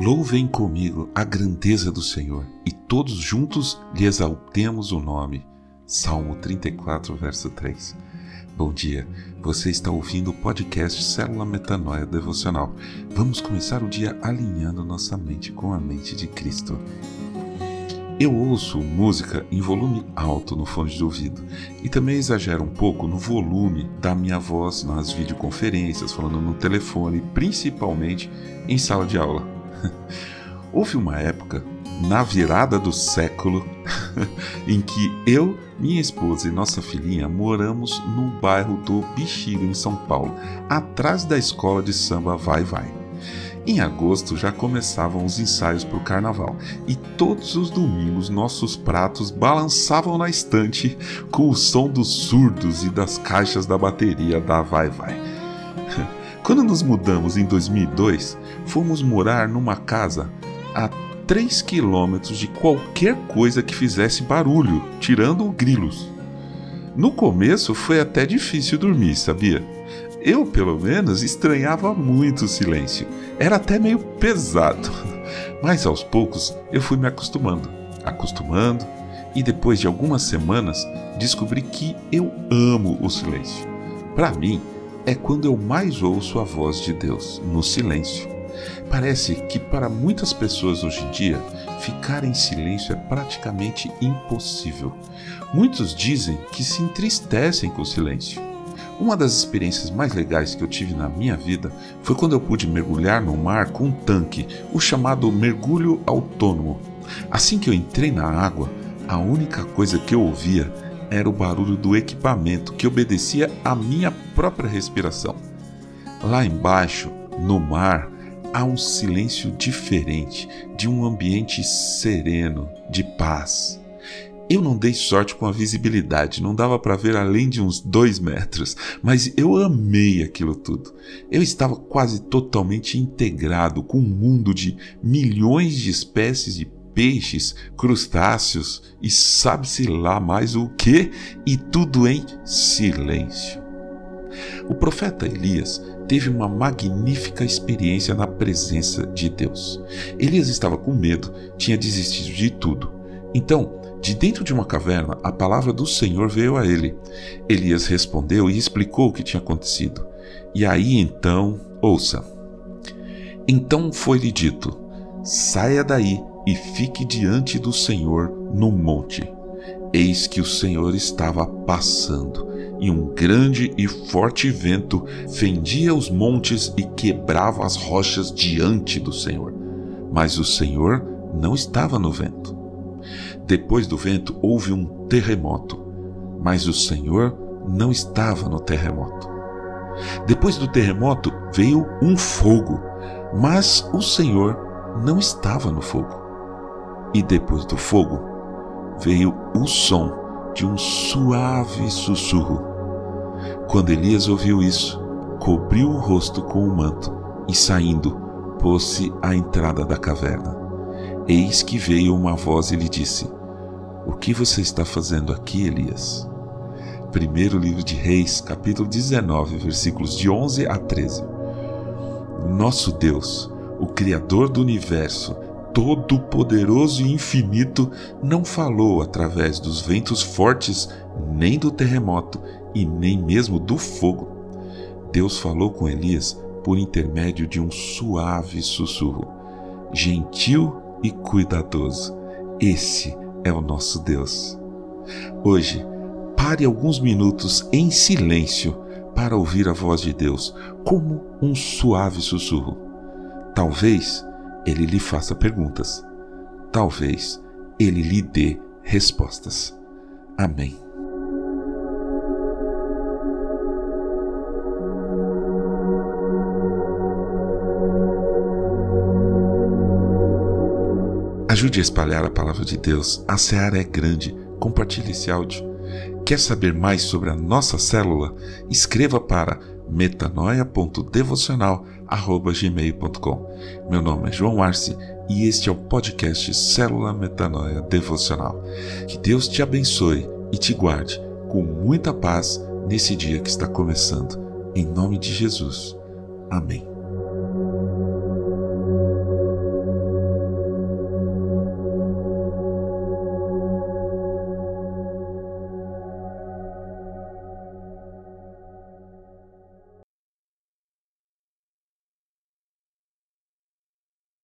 Louvem comigo a grandeza do Senhor e todos juntos lhe exaltemos o nome. Salmo 34, verso 3. Bom dia, você está ouvindo o podcast Célula Metanoia Devocional. Vamos começar o dia alinhando nossa mente com a mente de Cristo. Eu ouço música em volume alto no fone de ouvido e também exagero um pouco no volume da minha voz nas videoconferências, falando no telefone, principalmente em sala de aula. Houve uma época, na virada do século, em que eu, minha esposa e nossa filhinha moramos no bairro do Bexiga, em São Paulo, atrás da escola de samba Vai Vai. Em agosto já começavam os ensaios para o carnaval e todos os domingos nossos pratos balançavam na estante com o som dos surdos e das caixas da bateria da Vai Vai. Quando nos mudamos em 2002, fomos morar numa casa a 3 quilômetros de qualquer coisa que fizesse barulho, tirando grilos. No começo foi até difícil dormir, sabia? Eu, pelo menos, estranhava muito o silêncio. Era até meio pesado. Mas aos poucos eu fui me acostumando, acostumando, e depois de algumas semanas descobri que eu amo o silêncio. Para mim, é quando eu mais ouço a voz de Deus, no silêncio. Parece que para muitas pessoas hoje em dia, ficar em silêncio é praticamente impossível. Muitos dizem que se entristecem com o silêncio. Uma das experiências mais legais que eu tive na minha vida foi quando eu pude mergulhar no mar com um tanque, o chamado mergulho autônomo. Assim que eu entrei na água, a única coisa que eu ouvia era o barulho do equipamento que obedecia à minha própria respiração. Lá embaixo, no mar, há um silêncio diferente, de um ambiente sereno, de paz. Eu não dei sorte com a visibilidade, não dava para ver além de uns dois metros, mas eu amei aquilo tudo. Eu estava quase totalmente integrado com um mundo de milhões de espécies de peixes, crustáceos e sabe-se lá mais o que, e tudo em silêncio. O profeta Elias teve uma magnífica experiência na presença de Deus. Elias estava com medo, tinha desistido de tudo. Então, de dentro de uma caverna, a palavra do Senhor veio a ele. Elias respondeu e explicou o que tinha acontecido. E aí então, ouça. Então foi-lhe dito: Saia daí e fique diante do Senhor no monte. Eis que o Senhor estava passando, e um grande e forte vento fendia os montes e quebrava as rochas diante do Senhor. Mas o Senhor não estava no vento. Depois do vento houve um terremoto, mas o Senhor não estava no terremoto. Depois do terremoto veio um fogo, mas o Senhor não estava no fogo. E depois do fogo veio o som de um suave sussurro. Quando Elias ouviu isso, cobriu o rosto com o manto e, saindo, pôs-se à entrada da caverna. Eis que veio uma voz e lhe disse: O que você está fazendo aqui, Elias? Primeiro livro de Reis, capítulo 19, versículos de 11 a 13. Nosso Deus, o Criador do universo, Todo-Poderoso e Infinito não falou através dos ventos fortes, nem do terremoto e nem mesmo do fogo. Deus falou com Elias por intermédio de um suave sussurro, gentil e cuidadoso. Esse é o nosso Deus. Hoje, pare alguns minutos em silêncio para ouvir a voz de Deus, como um suave sussurro. Talvez ele lhe faça perguntas. Talvez ele lhe dê respostas. Amém. Ajude a espalhar a palavra de Deus. A seara é grande. Compartilhe esse áudio. Quer saber mais sobre a nossa célula? Escreva para metanoia.devocional@gmail.com. Meu nome é João Arce e este é o podcast Célula Metanoia Devocional. Que Deus te abençoe e te guarde com muita paz nesse dia que está começando. Em nome de Jesus. Amém.